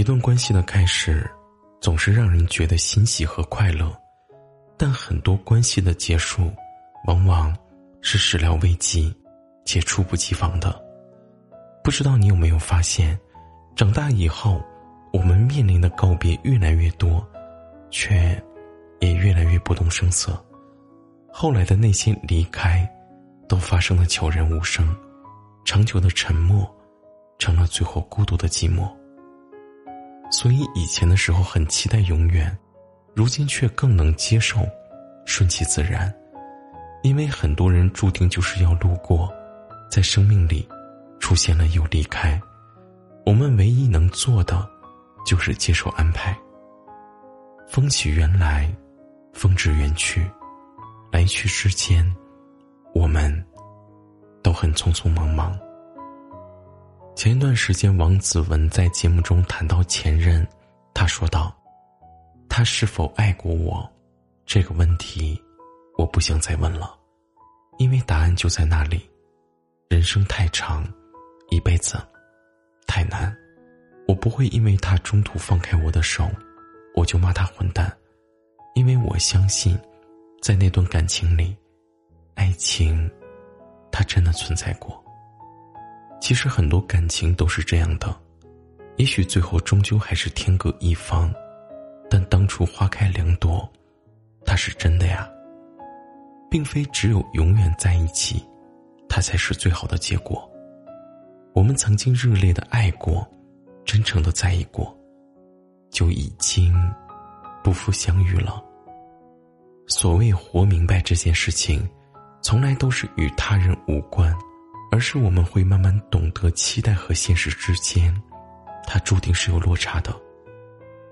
一段关系的开始，总是让人觉得欣喜和快乐，但很多关系的结束，往往是始料未及，且猝不及防的。不知道你有没有发现，长大以后，我们面临的告别越来越多，却也越来越不动声色。后来的那些离开，都发生的悄然无声，长久的沉默，成了最后孤独的寂寞。所以以前的时候很期待永远，如今却更能接受，顺其自然，因为很多人注定就是要路过，在生命里，出现了又离开，我们唯一能做的，就是接受安排。风起缘来，风止缘去，来去之间，我们，都很匆匆忙忙。前一段时间，王子文在节目中谈到前任，他说道：“他是否爱过我？这个问题，我不想再问了，因为答案就在那里。人生太长，一辈子太难，我不会因为他中途放开我的手，我就骂他混蛋，因为我相信，在那段感情里，爱情，它真的存在过。”其实很多感情都是这样的，也许最后终究还是天各一方，但当初花开两朵，它是真的呀。并非只有永远在一起，它才是最好的结果。我们曾经热烈的爱过，真诚的在意过，就已经不负相遇了。所谓活明白这件事情，从来都是与他人无关。而是我们会慢慢懂得，期待和现实之间，它注定是有落差的。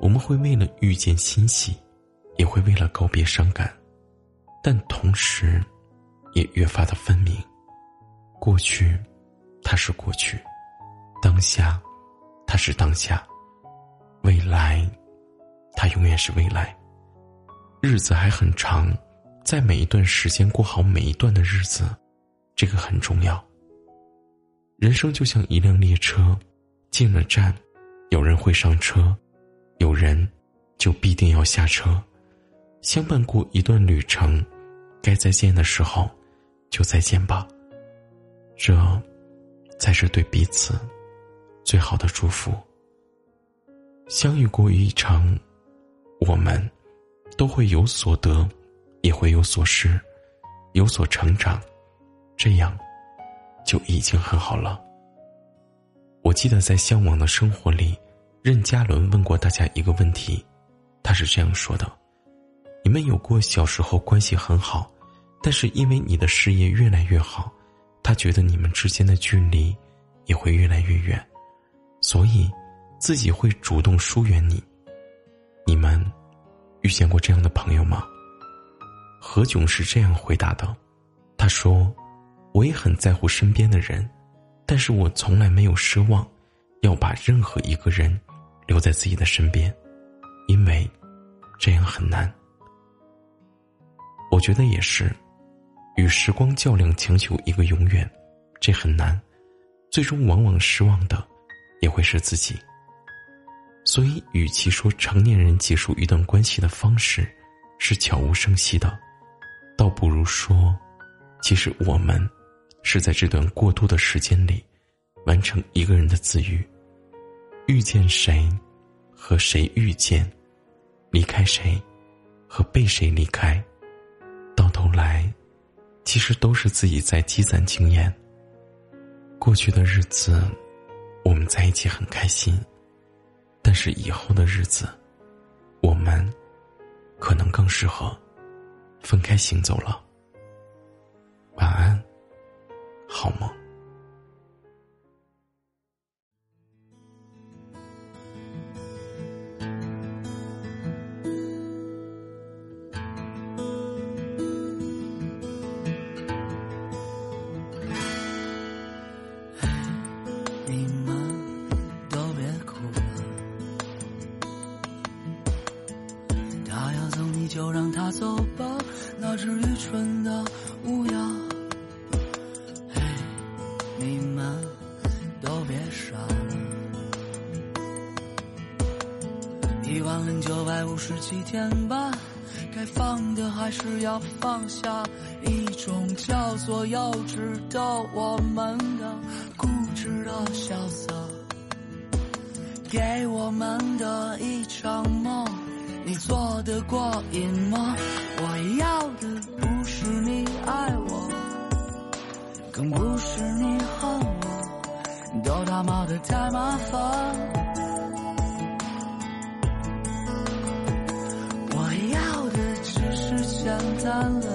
我们会为了遇见欣喜，也会为了告别伤感，但同时，也越发的分明。过去，它是过去；当下，它是当下；未来，它永远是未来。日子还很长，在每一段时间过好每一段的日子，这个很重要。人生就像一辆列车，进了站，有人会上车，有人就必定要下车。相伴过一段旅程，该再见的时候，就再见吧。这才是对彼此最好的祝福。相遇过一场，我们都会有所得，也会有所失，有所成长，这样。就已经很好了。我记得在《向往的生活》里，任嘉伦问过大家一个问题，他是这样说的：“你们有过小时候关系很好，但是因为你的事业越来越好，他觉得你们之间的距离也会越来越远，所以自己会主动疏远你。你们遇见过这样的朋友吗？”何炅是这样回答的，他说。我也很在乎身边的人，但是我从来没有奢望要把任何一个人留在自己的身边，因为这样很难。我觉得也是，与时光较量，强求一个永远，这很难，最终往往失望的也会是自己。所以，与其说成年人结束一段关系的方式是悄无声息的，倒不如说，其实我们。是在这段过渡的时间里，完成一个人的自愈。遇见谁，和谁遇见，离开谁，和被谁离开，到头来，其实都是自己在积攒经验。过去的日子，我们在一起很开心，但是以后的日子，我们可能更适合分开行走了。晚安，你们都别哭他要走你就让他走吧，那只愚蠢的乌鸦。嘿，你们都别傻了。一万零九百五十七天吧，该放的还是要放下，一种叫做幼稚的我们的固执的潇洒，给我们的一场梦。你做得过瘾吗？我要的不是你爱我，更不是你恨我，都他妈的太麻烦。我要的只是简单的，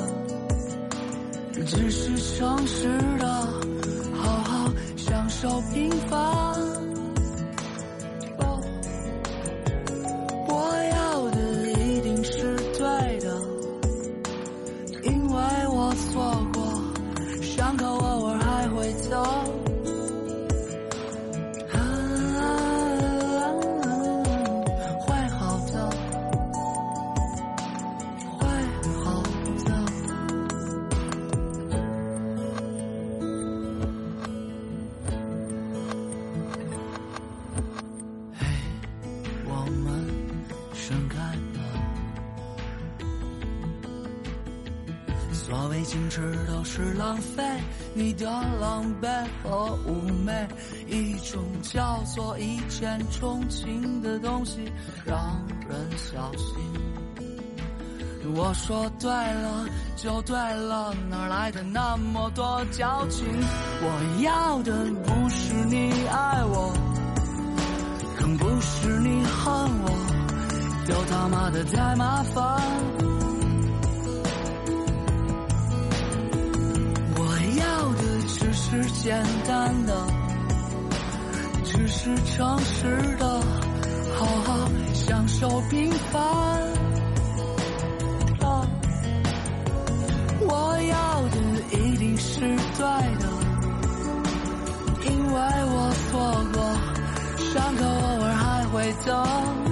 只是诚实的，就平凡，我要的一定是对的，因为我错过，伤口偶尔还会走。谓矜持都是浪费，你的狼狈和妩媚，一种叫做一见钟情的东西，让人小心。我说对了就对了，哪来的那么多矫情？我要的不是你爱我，更不是你恨我，都他妈的太麻烦。是简单的，只是诚实的，好好享受平凡。我要的一定是对的，因为我错过，伤口偶尔还会疼。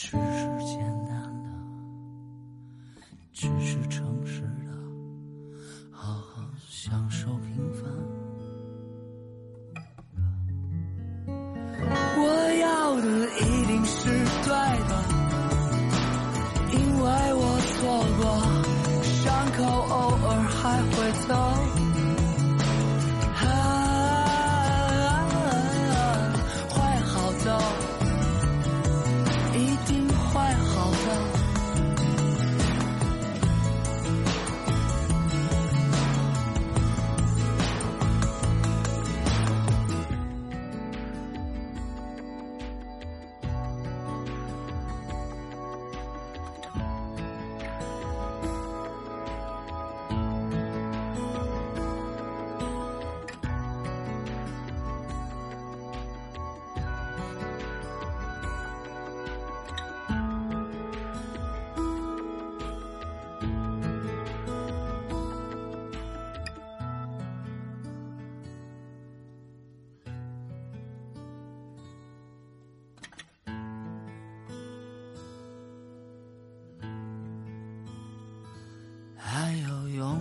只是简单的，只是诚实的，好好享受平凡。我要的一定是对的，因为我错过，伤口偶尔还会疼。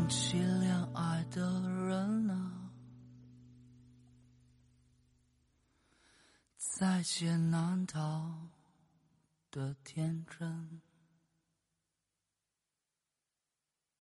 勇气恋爱的人啊，在劫难逃的天真。